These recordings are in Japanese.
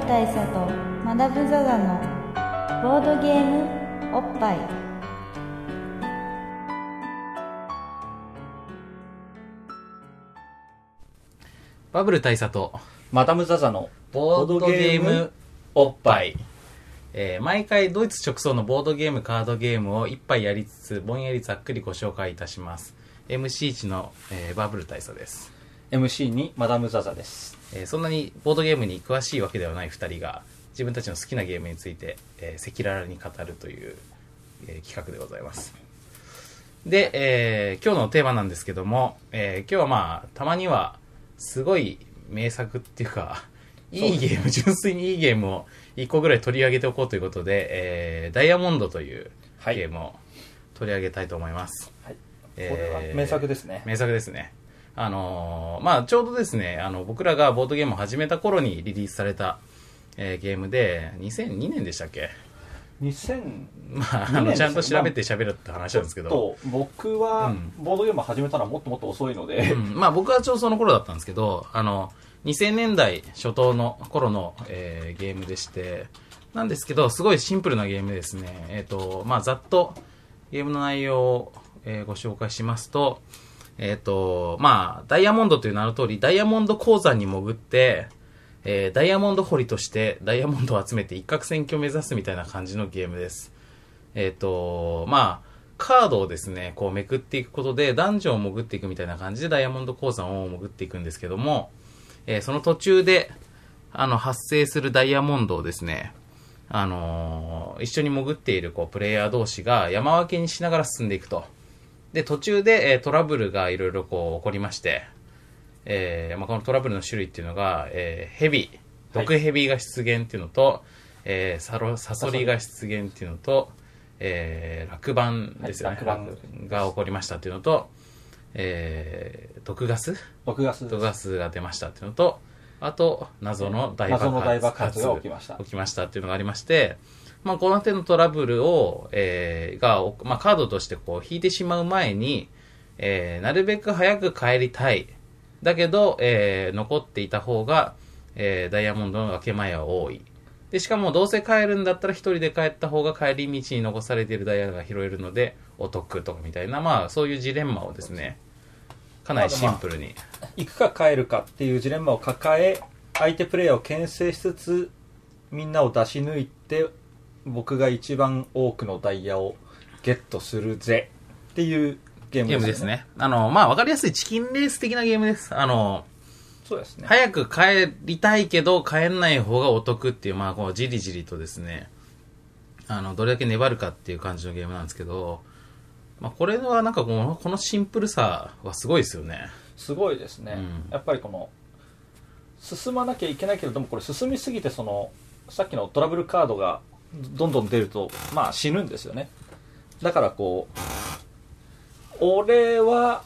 ル大佐とマダム・ザ・ザのボードゲームおっぱいバブル大佐とマダム・ザ・ザのボードゲームおっぱい。えー毎回ドイツ直送のボードゲーム、カードゲームを一杯やりつつ、ぼんやりざっくりご紹介いたします。MC1 の、えーバブル大佐です、MC にマダム・ザ・ザです。えーそんなにボードゲームに詳しいわけではない二人が、自分たちの好きなゲームについて、えー赤裸々に語るという、えー企画でございます。で、えー今日のテーマなんですけども、えー今日はまあ、たまには、すごい名作っていうか、いいゲーム、純粋にいいゲームを一個ぐらい取り上げておこうということで、えーダイヤモンドというはいゲームを取り上げたいと思います。はい。えーこれは名作ですね。名作ですね。あのーまあちょうどですね、あの、僕らがボードゲームを始めた頃にリリースされた、えーゲームで、2002年でしたっけ？2000まあ、あ2年の、ちゃんと調べて喋るって話なんですけど、と、僕はうん。ボードゲームを始めたのはもっともっと遅いので、うん、まあ僕はちょうどその頃だったんですけど、あの、2000年代初頭の頃の、えーゲームでして、なんですけど、すごいシンプルなゲームですね。えっ、と、まあざっとゲームの内容を、えーご紹介しますと、えっ、と、まあ、ダイヤモンドという名の通り、ダイヤモンド鉱山に潜って、えーダイヤモンド掘りとしてダイヤモンドを集めて一攫千金を目指すみたいな感じのゲームです。えっ、と、まあ、カードをですね、こうめくっていくことで、ダンジョンを潜っていくみたいな感じでダイヤモンド鉱山を潜っていくんですけども、えーその途中で、あの、発生するダイヤモンドをですね、あのー一緒に潜っているこうプレイヤー同士が山分けにしながら進んでいくと。で、途中で、えートラブルがいろいろこう起こりまして、えーまあ、このトラブルの種類っていうのが、えーヘビ、毒ヘビが出現っていうのと、えーサロサソリが出現っていうのと、えー落盤ですよね、はいが起こりましたっていうのと、えー毒ガス？毒ガス。毒ガスが出ましたっていうのと、あと、謎の大爆発謎の大爆発が起きました。起きましたっていうのがありまして、まあ、この手のトラブルを、えーが、まあ、カードとしてこう引いてしまう前に、えーなるべく早く帰りたい。だけど、えー残っていた方が、えーダイヤモンドの分け前は多い。で、しかもどうせ帰るんだったら一人で帰った方が帰り道に残されているダイヤが拾えるので、お得とかみたいな、まあ、そういうジレンマをですね、かなりシンプルに。行くか帰るかっていうジレンマを抱え、相手プレイヤーを牽制しつつ、みんなを出し抜いて、僕が一番多くのダイヤをゲットするぜっていうゲームですね。ゲームですね。あの、まあ、わかりやすいチキンレース的なゲームです。あの、そうですね。早く帰りたいけど帰んない方がお得っていう、まあ、こう、じりじりとですね、あの、どれだけ粘るかっていう感じのゲームなんですけど、まあ、これはなんかこの、このシンプルさはすごいですよね。すごいですね、うんやっぱりこの進まなきゃいけないけれどもこれ進みすぎてそのさっきのトラブルカードがどんどん出るとまあ死ぬんですよね。だからこう俺は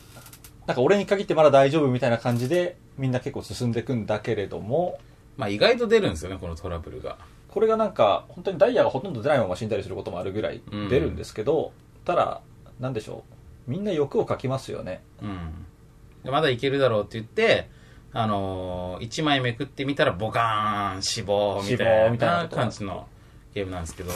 なんか俺に限ってまだ大丈夫みたいな感じでみんな結構進んでいくんだけれどもまあ、意外と出るんですよね、このトラブルが。これがなんか本当にダイヤがほとんど出ないまま死んだりすることもあるぐらい出るんですけど、ただなんでしょうみんな欲をかきますよね。うん。でまだいけるだろうって言って、あのー、1枚めくってみたらボカーン死亡みたいな感じのゲームなんですけど、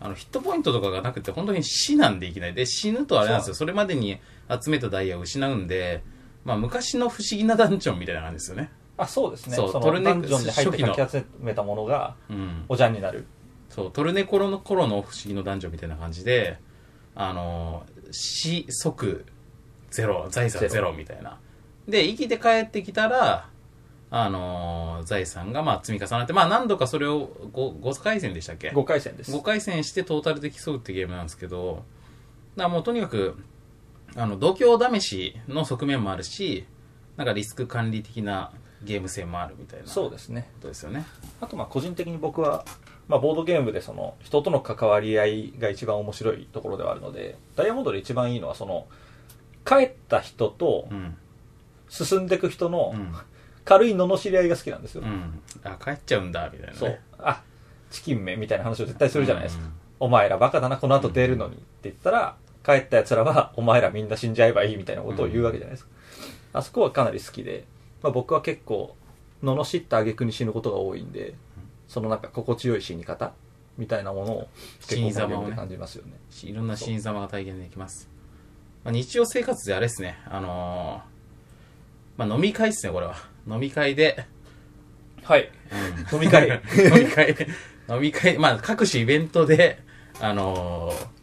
あの、ヒットポイントとかがなくて本当に死なんでいきなり。で、死ぬとあれなんですよ。それまでに集めたダイヤを失うんで、まあ昔の不思議なダンジョンみたいな感じですよね。あそうですねそうそトルネックのダンジョンで入って初期のかき集めたものがうん。おじゃんになるそう、トルネコロの頃の不思議の男女みたいな感じで、あのー、死、即、ゼロ、財産ゼロみたいな。で、生きて帰ってきたら、あのー財産がまあ積み重なって、まあ何度かそれを 5, 5回戦でしたっけ？5回戦です5回戦してトータルで競うってゲームなんですけど、だもうとにかく、あの、度胸試しの側面もあるし、なんかリスク管理的なゲーム性もあるみたいなこそうですねとですよね。あとまあ個人的に僕は、まあ、ボードゲームでその人との関わり合いが一番面白いところではあるのでダイヤモンドで一番いいのはその帰った人とうん。進んでいく人のうん。軽い罵り合いが好きなんですよ、うん。あ、帰っちゃうんだ、みたいなね。そう。あチキンめみたいな話を絶対するじゃないですか、うん。お前らバカだなこの後出るのにって言ったら帰った奴らはお前らみんな死んじゃえばいいみたいなことを言うわけじゃないですか、あそこはかなり好きで、まあ、僕は結構罵った挙句に死ぬことが多いんでそのなんか心地よい死に方みたいなものを結構このゲームで感じますよね。いろんな死に様が体験できます。まあ、日常生活であれですね、あのーまあ、飲み会ですね、これは。飲み会で、はい。うん。飲み会。飲み会、飲み会、まあ、各種イベントで、あのー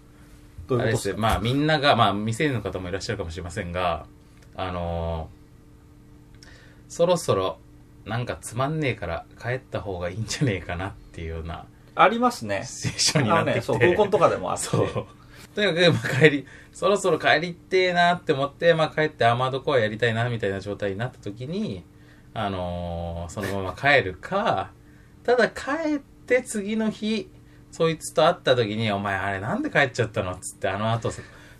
あれでどういうこと？ですまあ、みんなが、まあ、未成年の方もいらっしゃるかもしれませんが、あのーそろそろ、なんかつまんねえから帰った方がいいんじゃねえかなっていうようなありますね。シチュエーションにあなってきて。のねそう合コンとかでもあって。そう。とにかく、まあ、帰り、そろそろ帰りってえなって思って、まあ、帰ってアーマードコアやりたいな、みたいな状態になった時に、あのーそのまま帰るか、ただ帰って次の日、そいつと会った時に、お前あれなんで帰っちゃったのっつって、あの後、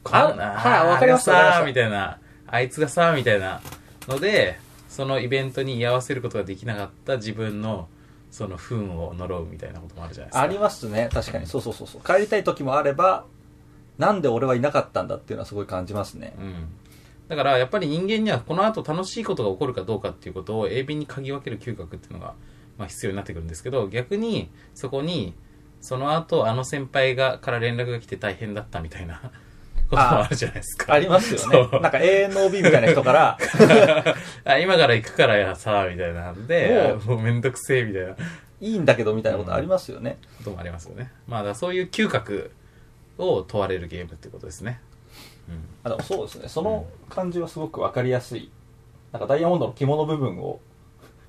こんなはいわかりますあれさ、わかりますみたいな、あいつがさ、みたいなので、そのイベントに居合わせることができなかった自分の、その不運を呪うみたいなこともあるじゃないですか。ありますね確かにそうそうそうそう帰りたい時もあればなんで俺はいなかったんだっていうのはすごい感じますねうん。だからやっぱり人間にはこの後楽しいことが起こるかどうかっていうことを鋭敏に嗅ぎ分ける嗅覚っていうのが、まあ、必要になってくるんですけど逆にそこにその後あの先輩がから連絡が来て大変だったみたいな こともあるじゃないですか。ありますよねなんか永遠の OB みたいな人から あ今から行くからやさみたいなんでもうめんどくせえみたいなこいいんだけどみたいなことありますよね、ともありますよね。まあそういう嗅覚を問われるゲームってことですね。あでもそうですね。その感じはすごく分かりやすい。なんかダイヤモンドの肝の部分を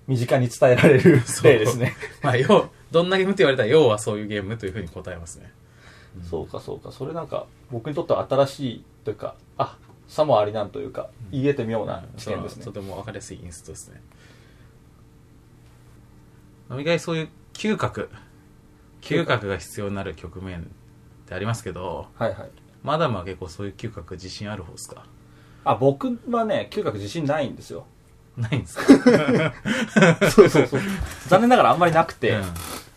身近に伝えられる そう。例ですね。まあ要、どんなゲームって言われたら要はそういうゲームというふうに答えますね。そうかそうか。それなんか僕にとっては新しいというかあさもありなんというか言えて妙な知見ですね。とても分かりやすいインストですね。飲み会そういう嗅覚。嗅覚が必要になる局面ってありますけどはいはいマダムは結構そういう嗅覚自信ある方ですか？あ僕はね嗅覚自信ないんですよ。ないんですか？そうそうそう。残念ながらあんまりなくて、うん。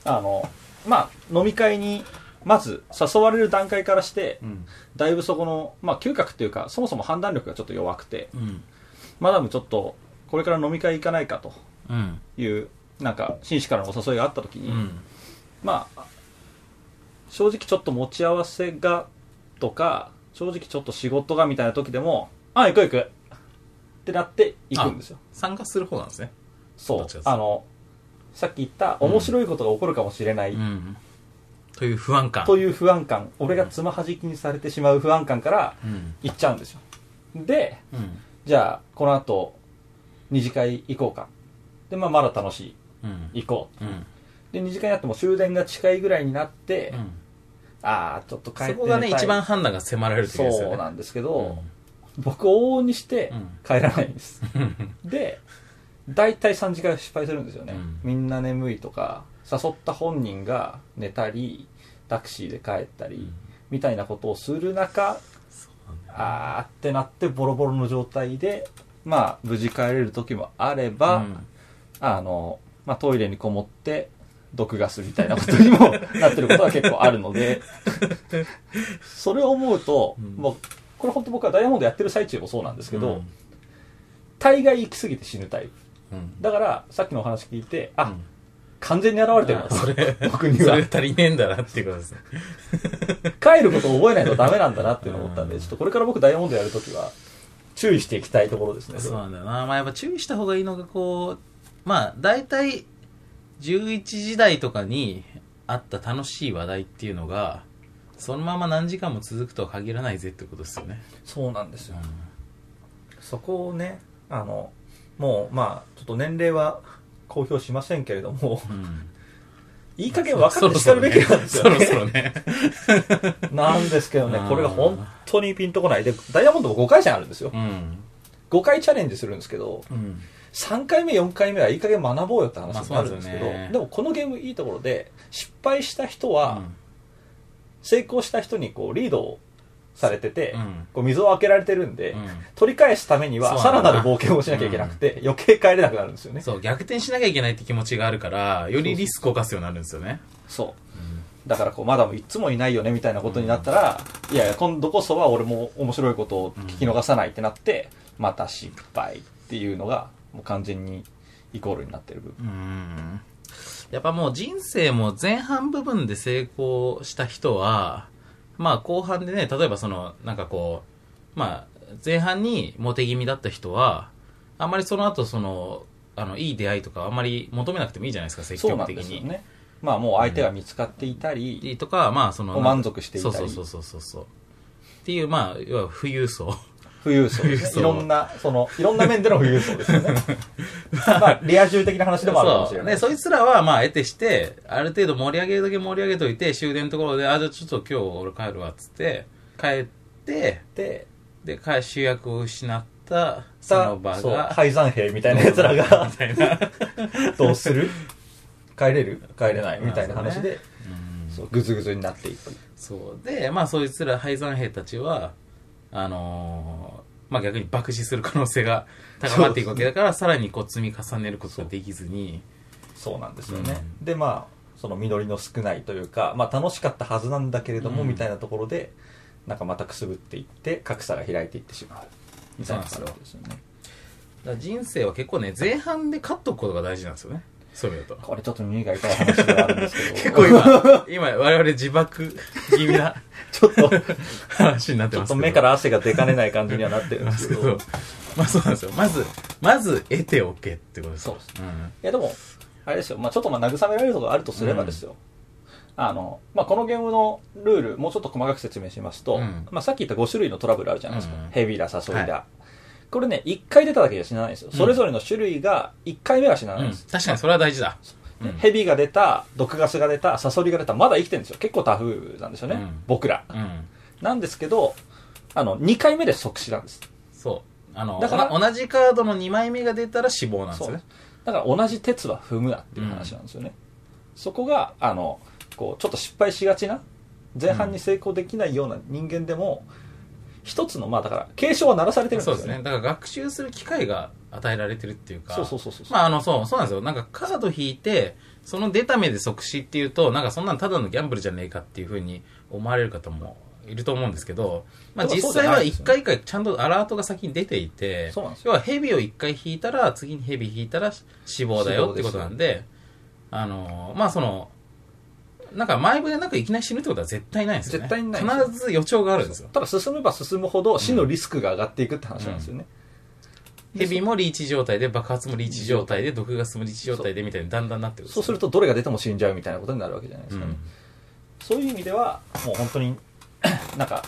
あのまあ飲み会にまず誘われる段階からしてうん。だいぶそこの、まあ、嗅覚っていうかそもそも判断力がちょっと弱くてうん。マダムちょっとこれから飲み会行かないかとうん。いうなんか紳士からのお誘いがあった時に、うん。まあ正直ちょっと持ち合わせがとか正直ちょっと仕事がみたいな時でもあ行く行く。ってなって行くんですよ。参加する方なんですね。そう。どっちかですあのさっき言った面白いことが起こるかもしれない、うん。という不安感。という不安感。俺がつまはじきにされてしまう不安感からうん。行っちゃうんですよ。でうん。じゃあこの後二次会行こうか。で、まあ、まだ楽しい。うん。行こう。うん。で二次会になっても終電が近いぐらいになって、うんああちょっと帰ってそこがね一番判断が迫られる時ですよね。そうなんですけど、僕往々にしてうん。帰らないんです、で大体3次会は失敗するんですよね、うん。みんな眠いとか誘った本人が寝たりタクシーで帰ったり、みたいなことをする中あーってなってボロボロの状態でまあ無事帰れる時もあれば、うん。あの、まあ、トイレにこもって毒ガスみたいなことにもなってることは結構あるので それを思うと、うん。もうこれ本当僕はダイヤモンドやってる最中もそうなんですけど、うん。大概行き過ぎて死ぬタイプ。うん。だからさっきのお話聞いてあ、うん。完全に現れてるそれ僕には。それ足りねえんだなっていうことですね。帰ることを覚えないとダメなんだなっていうのを思ったんで、ちょっとこれから僕ダイヤモンドやるときは注意していきたいところですね。そうなんだよな。まあやっぱ注意した方がいいのがこう、まあ大体11時台とかにあった楽しい話題っていうのが、そのまま何時間も続くとは限らないぜってことですよね。そうなんですよ。そこをね、あの、もうまあ、ちょっと年齢は公表しませんけれども、うん。いい加減分かってしかるべきなんですよね。そろそろね。なんですけどねこれが本当にピンとこない。で、ダイヤモンドも5回戦あるんですよう。ん。5回チャレンジするんですけど、うん。3回目、4回目はいい加減学ぼうよって話になるんですけど、まあでねでもこのゲームいいところで、失敗した人は、成功した人にこうリードをされてて、うん。こう溝を開けられてるんで、うん。取り返すためにはさらなる冒険をしなきゃいけなくて、余計帰れなくなるんですよね。そう、逆転しなきゃいけないって気持ちがあるから、よりリスクを犯すようになるんですよね。そう。だからこう、マダムいつもいないよねみたいなことになったら、いやいや、今度こそは俺も面白いことを聞き逃さないってなって、また失敗っていうのが、もう完全にイコールになってる部分。うん。やっぱもう人生も前半部分で成功した人は、まあ後半でね、例えばその、なんかこう、まあ前半にモテ気味だった人は、あんまりその後その、あの、いい出会いとかあんまり求めなくてもいいじゃないですか、積そうなん極的に。ですよね。まあもう相手が見つかっていたり、とか、まあその、満足していたりそうそうそうそうそう。っていう、まあ、要は富裕層。富裕層。いろんな、その、いろんな面での富裕層ですよね。まあ、リア充的な話でもあるかもしれ。ない。で、そいつらは、まあ、得てして、ある程度盛り上げるだけ盛り上げといて、終電のところで、あ、じゃあちょっと今日俺帰るわ、っつって、帰って、で、で、帰主役を失った、その場が、廃山兵みたいな奴らがみ、たいな。どうする？帰れる？帰れない？みたいな話で、うんそう、ぐずぐずになっていく。そう。で、まあ、そいつら廃山兵たちは、あのーまあ逆に爆死する可能性が高まっていくわけだから、さらにこう積み重ねることができずに、そうなんですよね。で、まあ、その実りの少ないというか、まあ楽しかったはずなんだけれども、うんみたいなところで、なんかまたくすぶっていって、格差が開いていってしまう。みたいな感じですよね。人生は結構ね、前半で勝っとくことが大事なんですよね。そういう意味だと。これちょっと耳が痛い話ではあるんですけど。結構今、今我々自爆気味な ちょっと、話になってます。ちょっと目から汗が出かねない感じにはなってるんですけど。いまあそうなんですよ。まず、まず得ておけってことです。そうですんやでも、あれですよ、まあちょっとまあ慰められるところがあるとすればですよ。あの、まあこのゲームのルール、もうちょっと細かく説明しますと、うんまあさっき言った5種類のトラブルあるじゃないですか。うんヘビーだ、誘いだ。はこれね、1回出ただけじゃ死なないんですよ。それぞれの種類が1回目は死なないんうんです。確かにそれは大事だ。うんヘビが出た、毒ガスが出た、サソリが出た、まだ生きてるんですよ。結構タフなんですよね。うん僕ら。うん。なんですけど、あの、2回目で即死なんです。そう。あの、だから同じカードの2枚目が出たら死亡なんですそうよね。だから同じ鉄は踏むなっていう話なんですよね。そこが、あの、こう、ちょっと失敗しがちな、前半に成功できないような人間でも、一つの、まあだから、警鐘は鳴らされてるんですよね。そうですね。だから学習する機会が与えられてるっていうか。そうそうそうそうまああの、そう、そうなんですよ。なんかカード引いて、その出た目で即死っていうと、なんかそんなのただのギャンブルじゃねえかっていうふうに思われる方もいると思うんですけど、まあ実際は一回一回ちゃんとアラートが先に出ていて、そうなんですよ要はヘビを一回引いたら、次にヘビ引いたら死亡だよってことなんで、あの、まあその、なんか前触れなくいきなり死ぬってことは絶対ないんですよね。絶対にない必ず予兆があるんですよ。ただ進めば進むほど死のリスクが上がっていくって話なんですよね。ヘビもリーチ状態で、爆発もリーチ状態で、毒ガスもリーチ状態でみたいにだんだんなってるんですよそうするとどれが出ても死んじゃうみたいなことになるわけじゃないですかね。うんそういう意味では、もう本当に、なんか、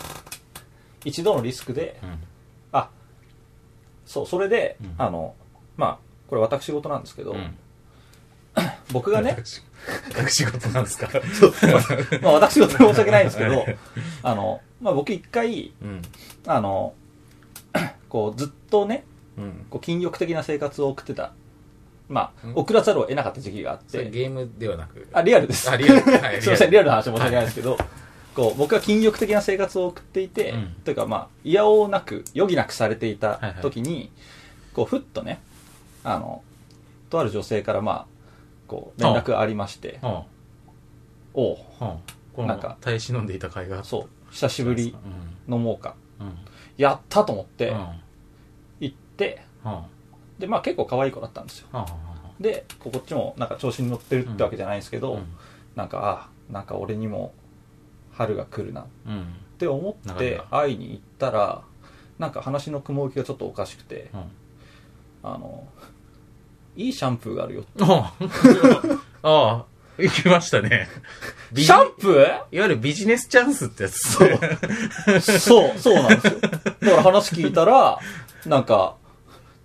一度のリスクで、うんあ、そう、それで、うんあの、まあ、これ私事なんですけど、うん僕がね、隠し 事なんですか？まあ 私事で申し訳ないんですけど、あの、まあ僕一回、うん。あの、こうずっとね、うん。こう禁欲的な生活を送ってた。まあうん、送らざるを得なかった時期があって、ゲームではなく。あ、リアルです。あリアルはい すいません、リアルな話申しは訳ないですけど、こう、僕が禁欲的な生活を送っていて、うんというかまあ、いやおうなく、余儀なくされていたはいはい時に、こう、ふっとね、あの、とある女性からまあ、こう、連絡がありまして、はおう、あ、はあ、このなんか耐え忍んでいた甲斐があったそう、久しぶりうん。飲もうか。うん。やったと思ってうん。、は行って、あ、で、まあ結構可愛い子だったんですよ。はあ、はで、こっちもなんか調子に乗ってるってわけじゃないんですけあ。ど、うん。なんか、あ、なんか俺にも春が来るなっうん。て思って会いに行ったら、なんか話の雲行きがちょっとおかしくて、うん。あの、いいシャンプーがあるよ。ああ、ああ、行きましたね。シャンプー？いわゆるビジネスチャンスってやつ。そう。そう、そうなんですよ。だから話聞いたら、なんか、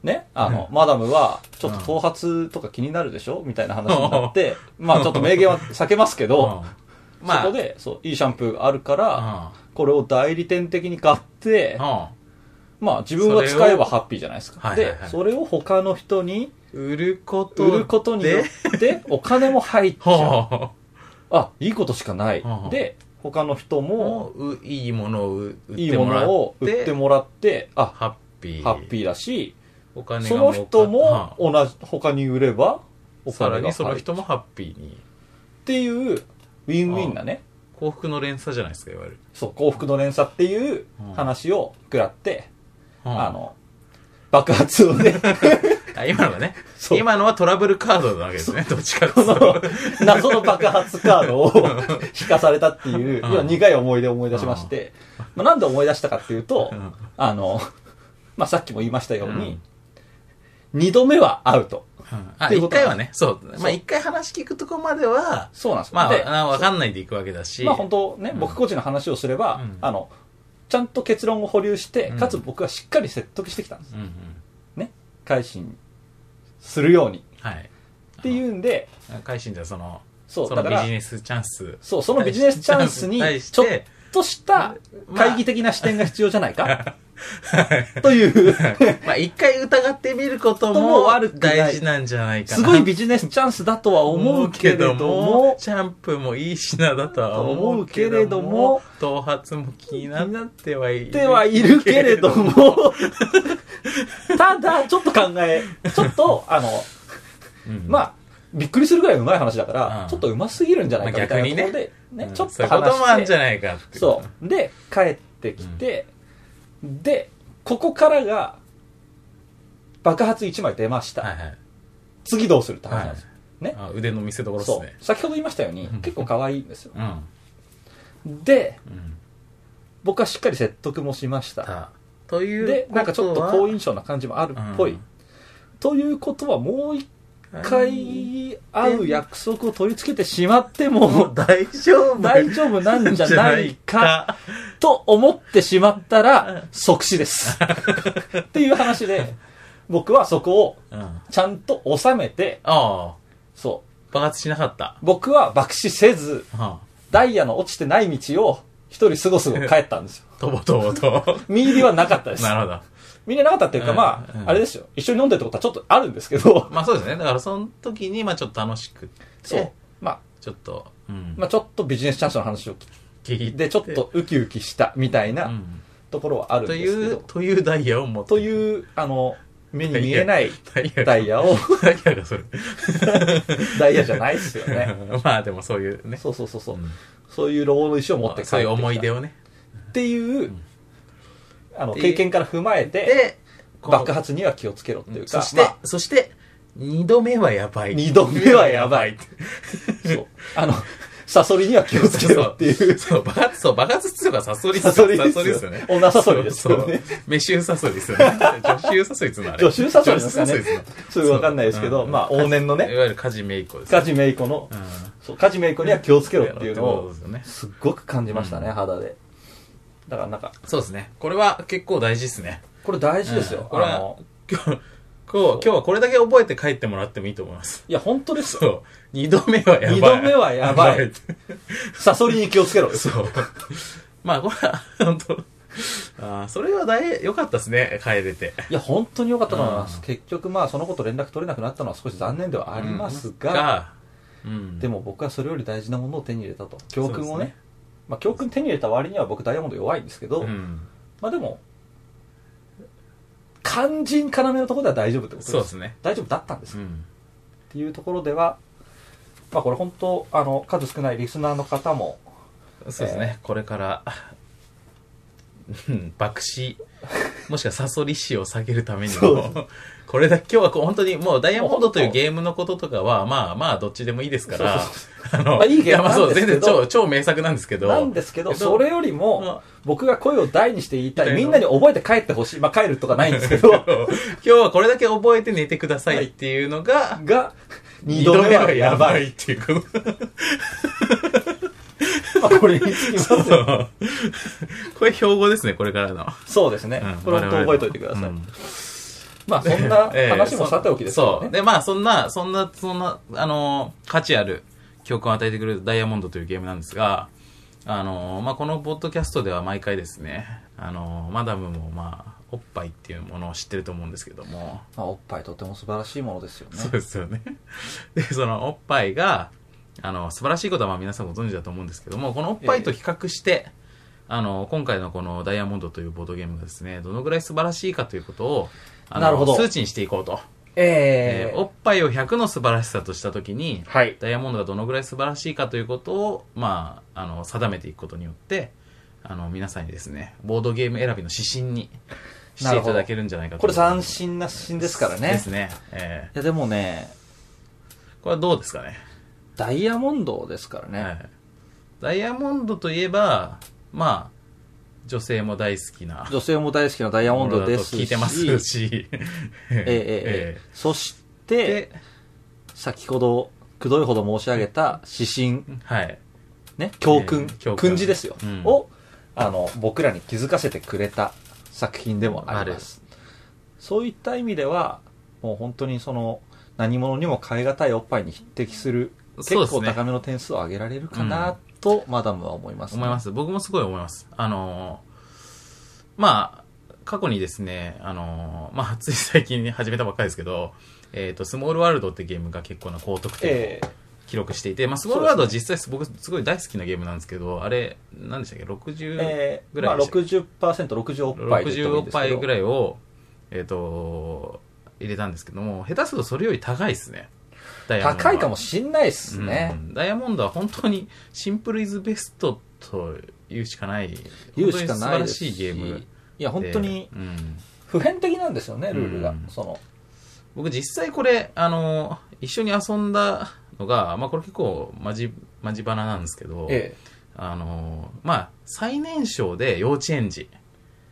ね、あの、マダムは、ちょっと頭髪とか気になるでしょ？みたいな話になって、まあちょっと明言は避けますけど、うんまあ、そこで、そう、いいシャンプーがあるから、あこれを代理店的に買って、あ、まあ自分は使えばハッピーじゃないですか。で、それを他の人に売ること売ることによって、お金も入っちゃう。はあ、あ、いいことしかない。はあ。で、他の人も、いいものを売いいもってもらって。のを売ってもらって、あ、ハッピー。ハッピーだし、お金がその人もは同じ、他に売れば、おあさらにそ。の人もハッピーに。っていう、ウィンウィンなね、幸福の連鎖じゃないですかいわゆる、そう、幸福の連鎖っていう話を食らって、はあの、爆発をね、あ今のがね。そう。今のはトラブルカードなわけですね。どっちかっていうこのと謎の爆発カードを引かされたっていう、うん。要は苦い思い出を思い出しまして、まあ、なんで思い出したかっていうとうん、あの、まあ、さっきも言いましたように、二度目はアウト。うん。あっていうこと一回はね。そう。まあ一回話聞くとこまではそうなんです。よ。までああ分かんないでいくわけだし。まあ本当ね、僕個人の話をすれば、うん。あの、ちゃんと結論を保留して、うんかつ僕はしっかり説得してきたんです。うんうんね。改心するように。はいっていうんで、改心ではそのそう、そのビジネスチャンスそう、そのビジネスチャンスに、ちょってとしたまあ会議的な視点が必要じゃないか、という、まあ一回疑ってみることとも大事なんじゃない。かなすごいビジネスチャンスだとは思うけれども、シャンプーもいい品だとは思思ううけれども頭髪も気になってはいる。ではいるけれども、ただ、ちょっと考え、ちょっと、あの、うん、まあ、びっくりするぐらい上手い話だから、うん。ちょっと上手すぎるんじゃないかまあみたいなところ逆で、ねうんちょっそういうこと話ともあるんじゃして、ないかって。そう。で、帰ってきて、で、ここからが、爆発1枚出ました。はいはい。次どうするって話なんですよ。ね。あ腕の見せ所ですね。。先ほど言いましたようにうん、結構可愛いんですよ。うん。で、うん。僕はしっかり説得もしました。たというで、なんかちょっと好印象象な感じもあるっぽい。うんということは、もう一回会う約束を取り付けてしまっても、大丈夫大丈夫なんじゃないか、と思ってしまったら、即死です。っていう話で、僕はそこをちゃんと収めて、あ。そう。爆発しなかった。僕は爆死せず、はダイヤの落ちてない道を一人すごすご帰ったんですよ。あ、とぼとぼと。見入りはなかったです。なるほど。見入りなかったっていうか、うんまあ、うんあれですよ。一緒に飲んでるってことはちょっとあるんですけど、まあそうですね。だからその時に、まあちょっと楽しくって。そう。まあ、ちょっと、うん。まあちょっとビジネスチャンスの話を聞聞いていて、ちょっとウキウキしたみたいなうんところはあるんとですけど、いう、というダイヤを持ってという、あの、目に見えないダイヤダイヤを、ダイヤがそれ。ダイヤじゃないですよね。まあでもそういうね。そうそうそうそう。うんそういうローの石を持って帰ってきたそういう思い出をね。っていう、あの、で経験から踏まえて、爆発には気をつけろっていうか、そして、まあそして、二度目はやばい。二度目はやばい。そう。あの、サソリには気をつけろっていう。そう、爆発、そう、爆発っていうかサソリサソリですよね。女サソリですよねそうそう。メシューサソリですよね。女子サソリっていうのはあれ。女子サソリですかね女子サソリですそれわかんないですけど、うんまあ、往年のいね、わゆるカジメイコです。カジメイコのう、ん。そう、カジメイコには気をつけろっていうのをすっごく感じましたね、うん肌で。だからなんか、そうですね。これは結構大事ですね。これ大事ですよ。うんこれはあの、今日、今日はこれだけ覚えて帰ってもらってもいいと思います。いや、本当ですよ。そう。二度目はやばい。二度目はやばい。サソリに気をつけろ。そう。まあ、これは、本当あーそれは大、良かったですね、帰れて。いや、本当に良かったと思います。うん結局、まあ、そのこと連絡取れなくなったのは少し残念ではありますが、が、うん。でも僕はそれより大事なものを手に入れたと。教訓をね。まあ、教訓手に入れた割には僕ダイヤモンド弱いんですけど、うん。まあでも、肝心要のところでは大丈夫ってことです。そうですね。大丈夫だったんです。っうん。ていうところでは、まあこれ本当、あの、数少ないリスナーの方も、そうですね、これから、うん爆死、もしくはサソリ死を下げるためにも、これだけ今日はこう本当にもうダイヤモンドというゲームのこととかは、まあまあどっちでもいいですから、あの、まあいいゲームやまあそう、全然超、超名作なんですけど、なんですけど、それよりもまあ、僕が声を大にして言いたい、みんなに覚えて帰ってほしい。まあ帰るとかないんですけど、今日はこれだけ覚えて寝てくださいっていうのが、が、二二度目はややばい。ばいっていうこと。ま あこれにつきますよ。これ標語ですね、これからの。そうですねうん。これ本当覚えておいてください。うんまあそんなええ話もさておきですよね。そう。で、まあ、そんな、そんな、そんな、あのー価値ある教訓を与えてくれるダイヤモンドというゲームなんですが、あのーまあ、このポッドキャストでは毎回ですね、あのーマダムも、まあ、おっぱいっていうものを知ってると思うんですけども、まあおっぱいとても素晴らしいものですよね。そうですよね。で、そのおっぱいが、あの、素晴らしいことはまあ皆さんご存知だと思うんですけども、このおっぱいと比較して、あの、今回のこのダイヤモンドというボードゲームがですね、どのぐらい素晴らしいかということを、あのなるほど数値にしていこうと。ええーおっぱいを100の素晴らしさとしたときに、はい。ダイヤモンドがどのぐらい素晴らしいかということを、まあ、あの、定めていくことによって、あの、皆さんにですね、ボードゲーム選びの指針にしていただけるんじゃないかと。これ斬新な新ですからね。ですね。えいやでもね、ーこれはどうですかね？ダイヤモンドですからね。はい。ダイヤモンドといえば、まあ、女性も大好きな。女性も大好きなダイヤモンドですし。聞いてますし。ええええええ そしえて、で、先ほど、くどいほど申し上げた指針、はい。ね、教訓、ええ教訓訓示ですよ、うんを、あの、僕らに気づかせてくれた作品でもあります。そういった意味では、もう本当にその、何者にも代え難いおっぱいに匹敵する、結構高めの点数を上げられるかなと、マダムは思います、。思いますす。僕もすごい思います。あのーまあ、過去にですね、あのーまあ、つい最近に始めたばっかりですけど、えっ、と、スモールワールドってゲームが結構な高得点をええ記録していて、まあ、スモールワールドは実際僕すごい大好きなゲームなんですけど、あれ、何でしたっけ ?60 えー、まあぐらいでしたっけ？60%、60おっぱいと言っいい60おっぐらいを、えっ、と、入れたんですけども、下手するとそれより高いですね。高いかもしんないっすね。うん。ダイヤモンドは本当にシンプルイズベストと言うしかない、言うしかないし。いゲームで。いや、本当にうん。普遍的なんですよね、ルールが。うん。その、僕実際これ、あの、一緒に遊んだのが、まあこれ結構マジ、マジバナなんですけど、えあの、まあ最年少で幼稚園児、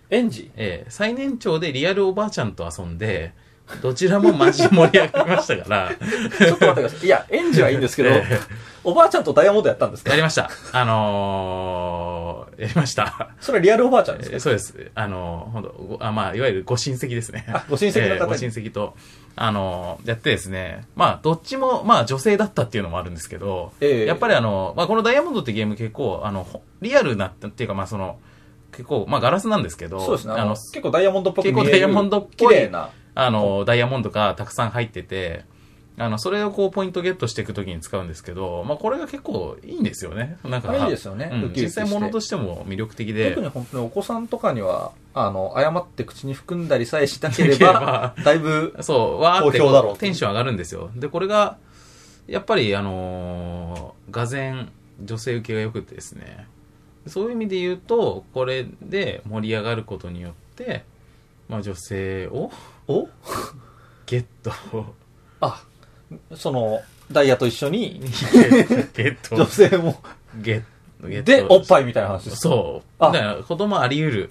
え、園児？ええ。最年長でリアルおばあちゃんと遊んで、どちらもマジ盛り上がりましたから、ちょっと待ってください。いや、園児はいいんですけど、ええおばあちゃんとダイヤモンドやったんですか？やりました。あのーやりました。それはリアルおばあちゃんですか？えーそうです。あの、ほんと、ごあまあ、いわゆるご親戚ですね。あご親戚の方にえーご親戚と、あの、やってですね、まあ、どっちも、まあ、女性だったっていうのもあるんですけど、ええやっぱりあの、まあ、このダイヤモンドってゲーム結構、あの、ほリアルなっていうか、まあ、その、結構、まあ、ガラスなんですけど、そうですね。あのあの、結構ダイヤモンドっぽく見える。結構ダイヤモンドっぽい綺麗な。あの、ダイヤモンドがたくさん入ってて、あの、それをこう、ポイントゲットしていくときに使うんですけど、まあ、これが結構いいんですよね。なんか、いいですよねうん実際物としても魅力的で。特に本当にお子さんとかには、あの、誤って口に含んだりさえしなければ、だいぶ、そう、わーってテンション上がるんですよ。で、これが、やっぱり、あのー、がぜん女性受けが良くてですね、そういう意味で言うと、これで盛り上がることによって、まあ女性をお？ゲット、あ、その、ダイヤと一緒に、ゲット、女性も、ゲット、ゲット。で、おっぱいみたいな話です。そう。あだから子供あり得る。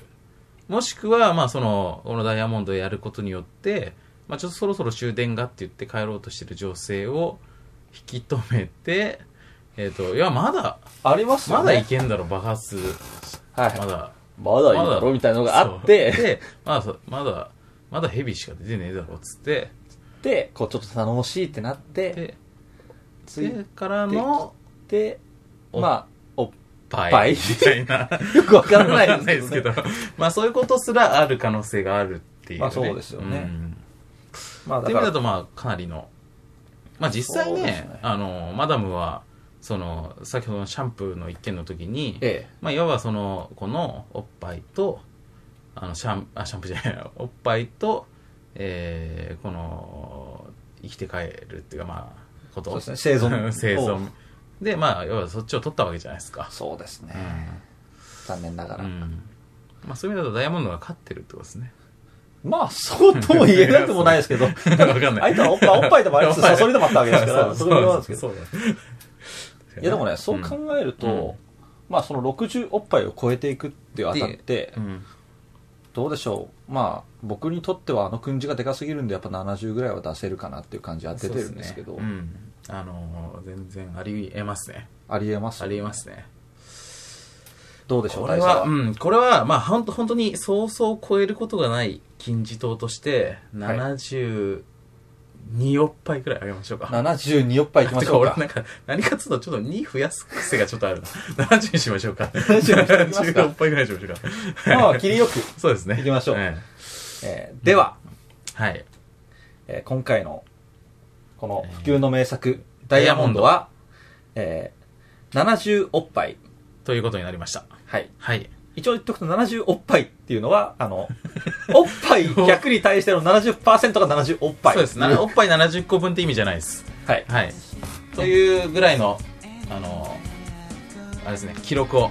もしくは、まあその、このダイヤモンドをやることによって、まあちょっとそろそろ終電がって言って帰ろうとしてる女性を引き止めて、えっ、と、いや、まだ、ありますよね。まだいけんだろ、爆発。はい。まだ。まだいいだろみたいなのがあって、で、まだ、まだ、まだヘビしか出てねえだろ、つって、で、こうちょっと頼もしいってなって、で、ついでからの、て、おまあ、お、パイパイみたいな。よくわからないわかんないですけど、まあそういうことすらある可能性があるっていう、ね。まあそうですよね。ん。まあだって意味だと、まあ、かなりの。まあ実際ね、そうですね。あの、マダムは、その、先ほどのシャンプーの一件の時に、えまあ、いわばその、このおっぱいと、あの、シャン、あ、シャンプーじゃない、おっぱいと、えー、この、生きて帰るっていうか、まあ、こと。そうですね生存生存。で、まあ、要はそっちを取ったわけじゃないですかえ。そうですね。う残念ながら。ん。うん。まあ、そういう意味だとダイヤモンドが勝ってるってことですね。まあ、そうとも言えなくもないですけど、わかんない。相手はおっぱい、おっぱいでもありつつ、サソリでもあったわけですから、それも言わんですけど。そうだいやでもね、そう考えると、うんまあその60おっぱいを超えていくってあたってう、ん。どうでしょう。まあ、僕にとってはあの訓示がでかすぎるんで、やっぱ70ぐらいは出せるかなっていう感じは出てるんですけど、ねうん。あのー、全然あり得ますね。ありえます？あり得ますね。どうでしょう、これは。うん、これは、まあ、ほんと、本当に、そうそう超えることがない金字塔として、はい72おっぱいくらいあげましょうか。72おっぱいいきまてしょうか。俺なんか、何かっつうと、ちょっと2増やす癖がちょっとあるな。70にしましょうか。70にしときますか70おっぱいぐらいにしましょうか。まあ、切りよく。そうですね。行きましょうええーでは、えはい。えー今回の、この普及の名作、ダイヤモンドは、えー70おっぱい。ということになりました。はい。はい。一応言っとくと70おっぱいっていうのは、あの、おっぱい100に対しての70%が70おっぱい。そうです。なおっぱい70個分って意味じゃないです。はい。はい。というぐらいの、あの、あれですね、記録を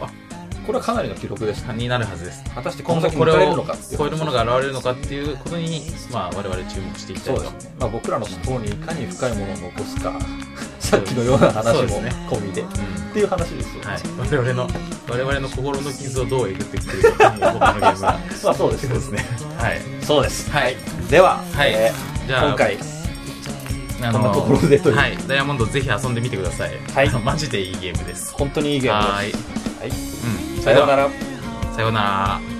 これはかなりの記録ですねになるはずです果たしてこ今後これを超えるものが現れるのかっていうことに、まあ、我々注目していきたいとそうですね、まあ、僕らの心にいかに深いものを残すかさっきのような話も込みで、うん。っていう話ですよ。ね、はい、我々の我々の心の傷をどうえぐってくるかまあそうですそうね。はい。そうです。はい。では、はい。えーじゃあ今回あこんなところでという。はい。ダイヤモンドぜひ遊んでみてください。はい。マジでいいゲームです。本当にいいゲームです。はーい。はい。うん。さようなら。さようなら